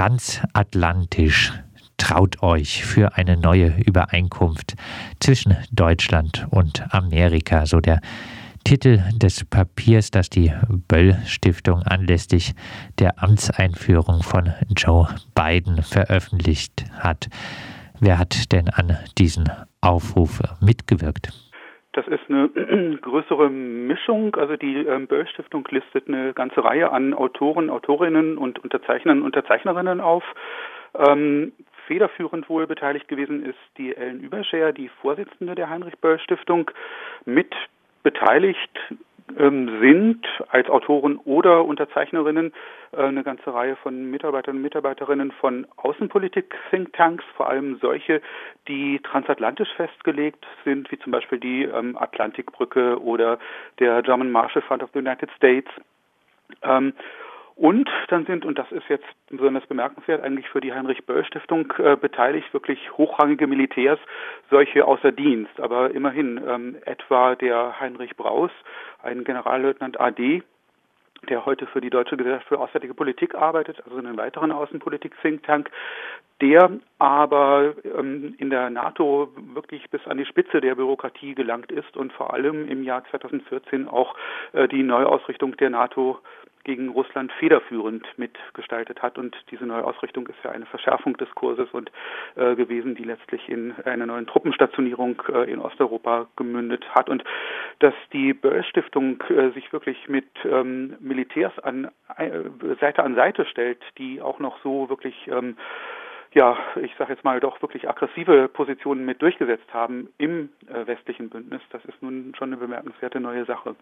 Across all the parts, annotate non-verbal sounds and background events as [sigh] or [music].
transatlantisch traut euch für eine neue Übereinkunft zwischen Deutschland und Amerika, so der Titel des Papiers, das die Böll Stiftung anlässlich der Amtseinführung von Joe Biden veröffentlicht hat. Wer hat denn an diesen Aufruf mitgewirkt? Das ist eine [clears throat] größere Mischung. Also die ähm, Böll Stiftung listet eine ganze Reihe an Autoren, Autorinnen und Unterzeichnern Unterzeichnerinnen auf. Ähm, federführend wohl beteiligt gewesen ist die Ellen Überscher, die Vorsitzende der Heinrich Böll Stiftung. Mit beteiligt sind als Autoren oder Unterzeichnerinnen äh, eine ganze Reihe von Mitarbeitern und Mitarbeiterinnen von Außenpolitik-Thinktanks, vor allem solche, die transatlantisch festgelegt sind, wie zum Beispiel die ähm, Atlantikbrücke oder der German Marshall Fund of the United States. Ähm, und dann sind, und das ist jetzt besonders bemerkenswert, eigentlich für die Heinrich-Böll-Stiftung äh, beteiligt wirklich hochrangige Militärs, solche außer Dienst. Aber immerhin ähm, etwa der Heinrich Braus, ein Generalleutnant AD, der heute für die Deutsche Gesellschaft für Auswärtige Politik arbeitet, also einen weiteren Außenpolitik-Think-Tank, der aber ähm, in der NATO wirklich bis an die Spitze der Bürokratie gelangt ist und vor allem im Jahr 2014 auch äh, die Neuausrichtung der NATO gegen Russland federführend mitgestaltet hat. Und diese neue Ausrichtung ist ja eine Verschärfung des Kurses und äh, gewesen, die letztlich in einer neuen Truppenstationierung äh, in Osteuropa gemündet hat. Und dass die Böll Stiftung äh, sich wirklich mit ähm, Militärs an äh, Seite an Seite stellt, die auch noch so wirklich ähm, ja, ich sage jetzt mal doch wirklich aggressive Positionen mit durchgesetzt haben im äh, westlichen Bündnis. Das ist nun schon eine bemerkenswerte neue Sache.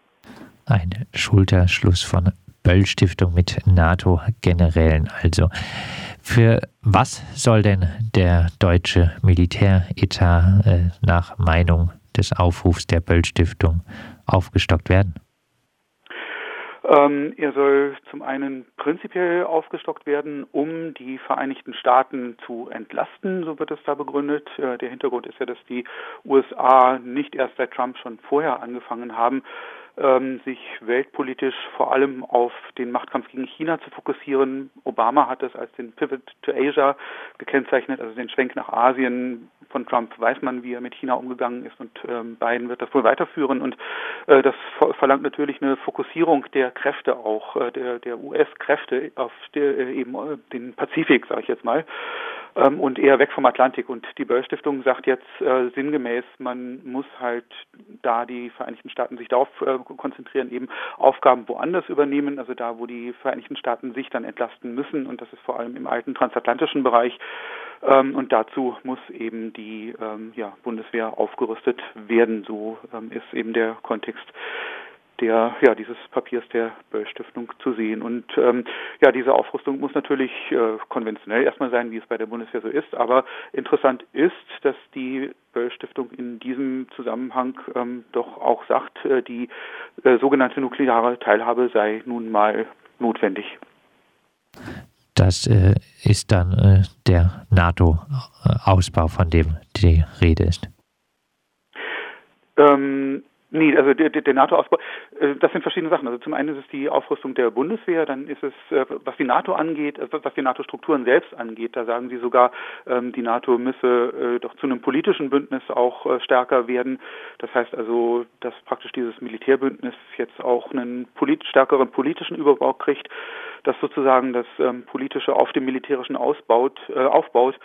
Ein Schulterschluss von Böll-Stiftung mit NATO-Generälen. Also für was soll denn der deutsche Militäretat äh, nach Meinung des Aufrufs der Böll-Stiftung aufgestockt werden? Ähm, er soll zum einen prinzipiell aufgestockt werden, um die Vereinigten Staaten zu entlasten, so wird es da begründet. Äh, der Hintergrund ist ja, dass die USA nicht erst seit Trump schon vorher angefangen haben, ähm, sich weltpolitisch vor allem auf den Machtkampf gegen China zu fokussieren. Obama hat das als den Pivot to Asia gekennzeichnet, also den Schwenk nach Asien. Von Trump weiß man, wie er mit China umgegangen ist und ähm, Biden wird das wohl weiterführen. Und äh, das verlangt natürlich eine Fokussierung der Kräfte auch, äh, der, der US-Kräfte auf der, äh, eben äh, den Pazifik, sage ich jetzt mal und eher weg vom Atlantik. Und die Böll Stiftung sagt jetzt äh, sinngemäß, man muss halt da die Vereinigten Staaten sich darauf äh, konzentrieren, eben Aufgaben woanders übernehmen, also da, wo die Vereinigten Staaten sich dann entlasten müssen. Und das ist vor allem im alten transatlantischen Bereich. Ähm, und dazu muss eben die ähm, ja, Bundeswehr aufgerüstet werden. So ähm, ist eben der Kontext der ja dieses Papiers der Böll Stiftung zu sehen. Und ähm, ja, diese Aufrüstung muss natürlich äh, konventionell erstmal sein, wie es bei der Bundeswehr so ist. Aber interessant ist, dass die Böll Stiftung in diesem Zusammenhang ähm, doch auch sagt, äh, die äh, sogenannte nukleare Teilhabe sei nun mal notwendig. Das äh, ist dann äh, der NATO-Ausbau, von dem die Rede ist. Ähm, Nee, also der, der NATO-Ausbau, äh, das sind verschiedene Sachen. Also zum einen ist es die Aufrüstung der Bundeswehr, dann ist es, äh, was die NATO angeht, äh, was die NATO-Strukturen selbst angeht, da sagen sie sogar, ähm, die NATO müsse doch zu einem politischen Bündnis auch stärker werden. Das heißt also, dass praktisch dieses Militärbündnis jetzt auch einen stärkeren politischen Überbau kriegt, dass sozusagen das ähm, politische auf dem militärischen ausbaut, aufbaut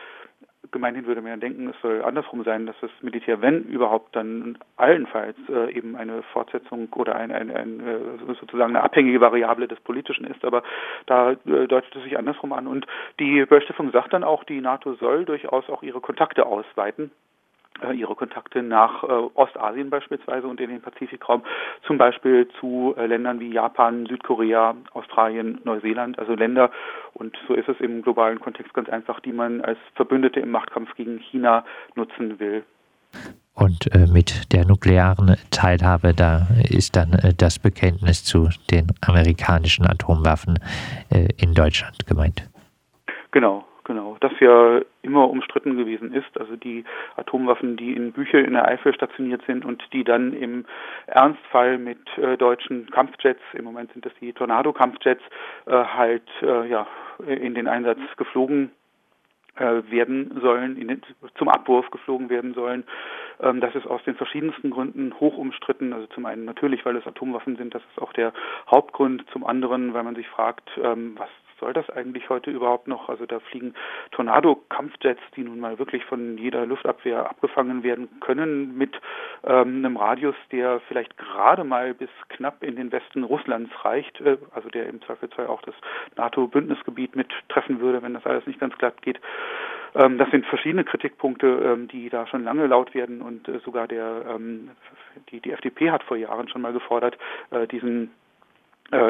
gemeinhin würde man ja denken, es soll andersrum sein, dass das Militär, wenn überhaupt, dann allenfalls äh, eben eine Fortsetzung oder ein, ein, ein, äh, sozusagen eine abhängige Variable des Politischen ist. Aber da äh, deutet es sich andersrum an. Und die Böll Stiftung sagt dann auch, die NATO soll durchaus auch ihre Kontakte ausweiten ihre Kontakte nach äh, Ostasien beispielsweise und in den Pazifikraum, zum Beispiel zu äh, Ländern wie Japan, Südkorea, Australien, Neuseeland, also Länder, und so ist es im globalen Kontext ganz einfach, die man als Verbündete im Machtkampf gegen China nutzen will. Und äh, mit der nuklearen Teilhabe, da ist dann äh, das Bekenntnis zu den amerikanischen Atomwaffen äh, in Deutschland gemeint. Genau, genau. Das ja immer umstritten gewesen ist. Also die Atomwaffen, die in Büchel in der Eifel stationiert sind und die dann im Ernstfall mit äh, deutschen Kampfjets, im Moment sind das die Tornado-Kampfjets, äh, halt äh, ja in den Einsatz geflogen äh, werden sollen, den, zum Abwurf geflogen werden sollen. Ähm, das ist aus den verschiedensten Gründen hoch umstritten. Also zum einen natürlich, weil es Atomwaffen sind, das ist auch der Hauptgrund. Zum anderen, weil man sich fragt, ähm, was soll das eigentlich heute überhaupt noch? Also da fliegen Tornado-Kampfjets, die nun mal wirklich von jeder Luftabwehr abgefangen werden können, mit ähm, einem Radius, der vielleicht gerade mal bis knapp in den Westen Russlands reicht, äh, also der im Zweifelsfall auch das NATO-Bündnisgebiet mit treffen würde, wenn das alles nicht ganz glatt geht. Ähm, das sind verschiedene Kritikpunkte, ähm, die da schon lange laut werden und äh, sogar der ähm, die, die FDP hat vor Jahren schon mal gefordert, äh, diesen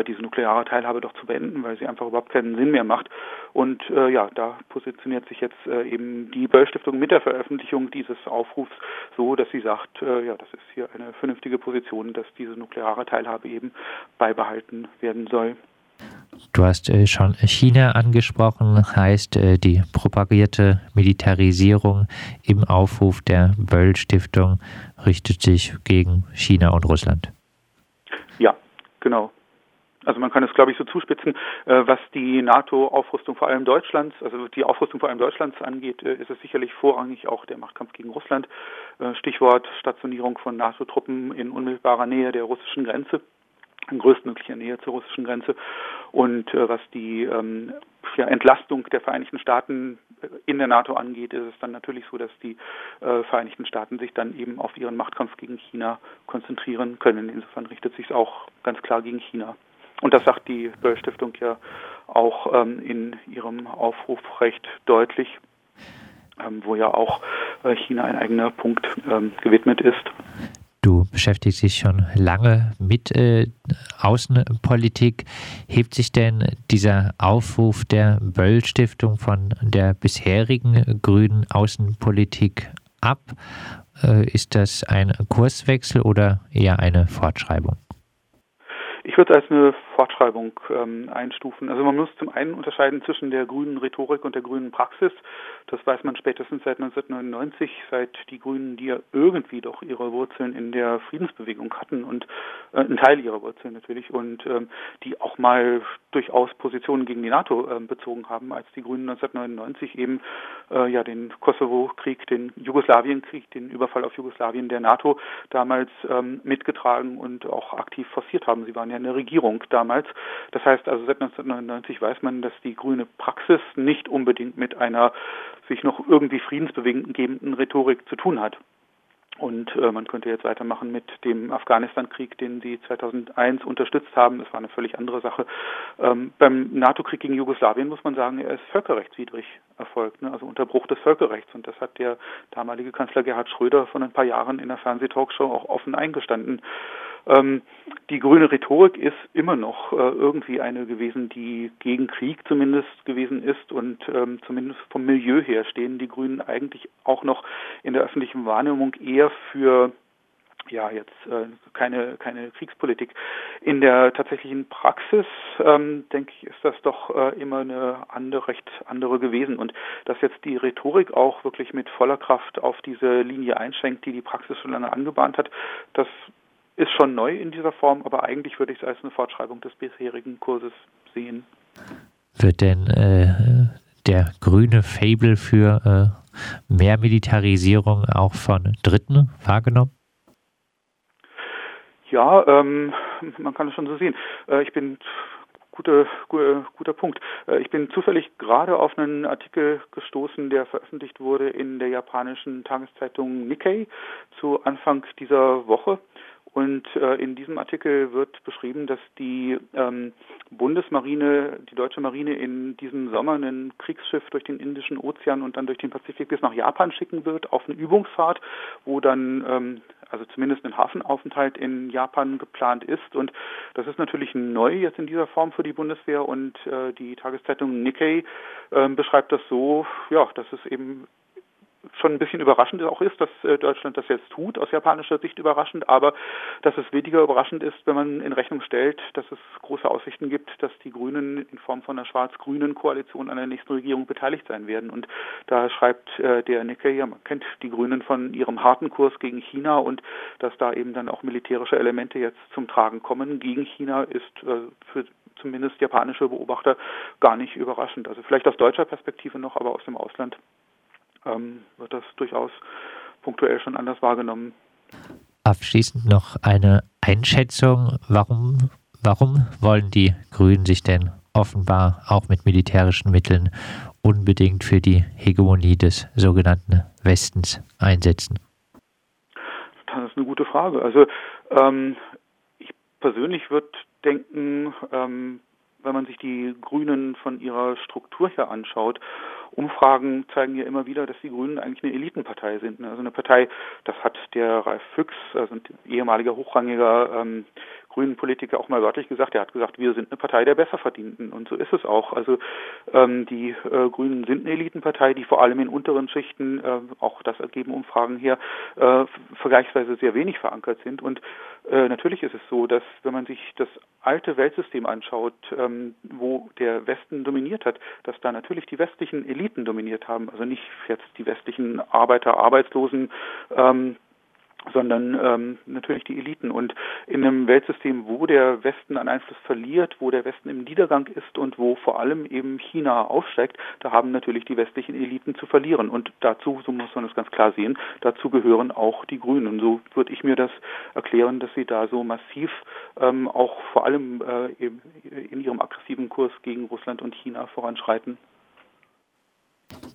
diese nukleare Teilhabe doch zu beenden, weil sie einfach überhaupt keinen Sinn mehr macht. Und äh, ja, da positioniert sich jetzt äh, eben die Böll Stiftung mit der Veröffentlichung dieses Aufrufs so, dass sie sagt, äh, ja, das ist hier eine vernünftige Position, dass diese nukleare Teilhabe eben beibehalten werden soll. Du hast äh, schon China angesprochen, heißt äh, die propagierte Militarisierung im Aufruf der Böll Stiftung richtet sich gegen China und Russland. Ja, genau. Also man kann es, glaube ich, so zuspitzen, äh, was die NATO-Aufrüstung vor allem Deutschlands, also die Aufrüstung vor allem Deutschlands angeht, äh, ist es sicherlich vorrangig auch der Machtkampf gegen Russland. Äh, Stichwort Stationierung von NATO-Truppen in unmittelbarer Nähe der russischen Grenze, in größtmöglicher Nähe zur russischen Grenze. Und was die ähm, Entlastung der Vereinigten Staaten in der NATO angeht, ist es dann natürlich so, dass die Vereinigten Staaten sich dann eben auf ihren Machtkampf gegen China konzentrieren können. Insofern richtet sich es auch ganz klar gegen China. Und das sagt die Böll Stiftung ja auch ähm, in ihrem Aufruf recht deutlich, ähm, wo ja auch äh, China ein eigener Punkt ähm, gewidmet ist. Du beschäftigst dich schon lange mit äh, Außenpolitik. Hebt sich denn dieser Aufruf der Böll Stiftung von der bisherigen grünen Außenpolitik ab? Äh, ist das ein Kurswechsel oder eher eine Fortschreibung? Ich würde als eine Fortschreibung ähm, einstufen. Also man muss zum einen unterscheiden zwischen der grünen Rhetorik und der grünen Praxis. Das weiß man spätestens seit 1999, seit die Grünen, die ja irgendwie doch ihre Wurzeln in der Friedensbewegung hatten und äh, einen Teil ihrer Wurzeln natürlich und ähm, die auch mal durchaus Positionen gegen die NATO äh, bezogen haben, als die Grünen 1999 eben äh, ja den Kosovo-Krieg, den Jugoslawien-Krieg, den Überfall auf Jugoslawien der NATO damals ähm, mitgetragen und auch aktiv forciert haben. Sie waren ja in der Regierung damals. Das heißt also seit 1999 weiß man, dass die grüne Praxis nicht unbedingt mit einer sich noch irgendwie friedensbewegenden Rhetorik zu tun hat. Und äh, man könnte jetzt weitermachen mit dem Afghanistan-Krieg, den sie 2001 unterstützt haben. Das war eine völlig andere Sache. Ähm, beim NATO-Krieg gegen Jugoslawien muss man sagen, er ist völkerrechtswidrig erfolgt, ne? also Unterbruch des Völkerrechts. Und das hat der damalige Kanzler Gerhard Schröder vor ein paar Jahren in der Fernsehtalkshow auch offen eingestanden. Ähm, die grüne Rhetorik ist immer noch äh, irgendwie eine gewesen, die gegen Krieg zumindest gewesen ist und ähm, zumindest vom Milieu her stehen die Grünen eigentlich auch noch in der öffentlichen Wahrnehmung eher für ja jetzt äh, keine keine Kriegspolitik. In der tatsächlichen Praxis ähm, denke ich ist das doch äh, immer eine andere recht andere gewesen und dass jetzt die Rhetorik auch wirklich mit voller Kraft auf diese Linie einschränkt, die die Praxis schon lange angebahnt hat, das ist schon neu in dieser Form, aber eigentlich würde ich es als eine Fortschreibung des bisherigen Kurses sehen. Wird denn äh, der grüne Fable für äh, mehr Militarisierung auch von Dritten wahrgenommen? Ja, ähm, man kann es schon so sehen. Äh, ich bin guter, guter, guter Punkt. Äh, ich bin zufällig gerade auf einen Artikel gestoßen, der veröffentlicht wurde in der japanischen Tageszeitung Nikkei zu Anfang dieser Woche. Und äh, in diesem Artikel wird beschrieben, dass die ähm, Bundesmarine, die deutsche Marine in diesem Sommer ein Kriegsschiff durch den Indischen Ozean und dann durch den Pazifik bis nach Japan schicken wird auf eine Übungsfahrt, wo dann ähm, also zumindest ein Hafenaufenthalt in Japan geplant ist. Und das ist natürlich neu jetzt in dieser Form für die Bundeswehr. Und äh, die Tageszeitung Nikkei äh, beschreibt das so, ja, dass es eben schon ein bisschen überraschend auch ist, dass äh, Deutschland das jetzt tut, aus japanischer Sicht überraschend, aber dass es weniger überraschend ist, wenn man in Rechnung stellt, dass es große Aussichten gibt, dass die Grünen in Form von einer schwarz-grünen Koalition an der nächsten Regierung beteiligt sein werden. Und da schreibt äh, der Nikkei, ja, man kennt die Grünen von ihrem harten Kurs gegen China und dass da eben dann auch militärische Elemente jetzt zum Tragen kommen gegen China, ist äh, für zumindest japanische Beobachter gar nicht überraschend. Also vielleicht aus deutscher Perspektive noch, aber aus dem Ausland ähm, wird das durchaus punktuell schon anders wahrgenommen. Abschließend noch eine Einschätzung. Warum, warum wollen die Grünen sich denn offenbar auch mit militärischen Mitteln unbedingt für die Hegemonie des sogenannten Westens einsetzen? Das ist eine gute Frage. Also ähm, ich persönlich würde denken, ähm, wenn man sich die Grünen von ihrer Struktur her anschaut, Umfragen zeigen ja immer wieder, dass die Grünen eigentlich eine Elitenpartei sind. Also eine Partei, das hat der Ralf Füchs, also ein ehemaliger hochrangiger ähm, grünen Politiker auch mal wörtlich gesagt. Er hat gesagt, wir sind eine Partei der Besserverdienten. Und so ist es auch. Also ähm, die äh, Grünen sind eine Elitenpartei, die vor allem in unteren Schichten, äh, auch das ergeben Umfragen hier, äh, vergleichsweise sehr wenig verankert sind. Und äh, natürlich ist es so, dass wenn man sich das alte Weltsystem anschaut, ähm, wo der Westen dominiert hat, dass da natürlich die westlichen Eliten dominiert haben. Also nicht jetzt die westlichen Arbeiter, Arbeitslosen, ähm, sondern ähm, natürlich die Eliten. Und in einem Weltsystem, wo der Westen an Einfluss verliert, wo der Westen im Niedergang ist und wo vor allem eben China aufsteigt, da haben natürlich die westlichen Eliten zu verlieren. Und dazu, so muss man es ganz klar sehen, dazu gehören auch die Grünen. Und so würde ich mir das erklären, dass sie da so massiv ähm, auch vor allem äh, in ihrem aggressiven Kurs gegen Russland und China voranschreiten.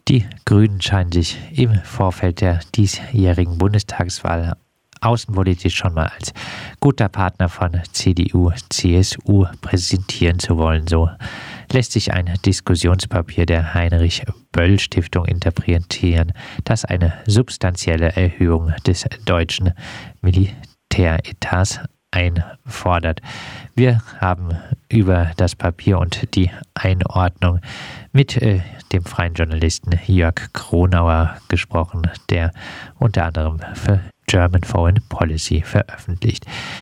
Die Grünen scheinen sich im Vorfeld der diesjährigen Bundestagswahl außenpolitisch schon mal als guter Partner von CDU, CSU präsentieren zu wollen. So lässt sich ein Diskussionspapier der Heinrich Böll Stiftung interpretieren, das eine substanzielle Erhöhung des deutschen Militäretats einfordert. Wir haben über das Papier und die Einordnung mit äh, dem freien Journalisten Jörg Kronauer gesprochen, der unter anderem für German Foreign Policy veröffentlicht.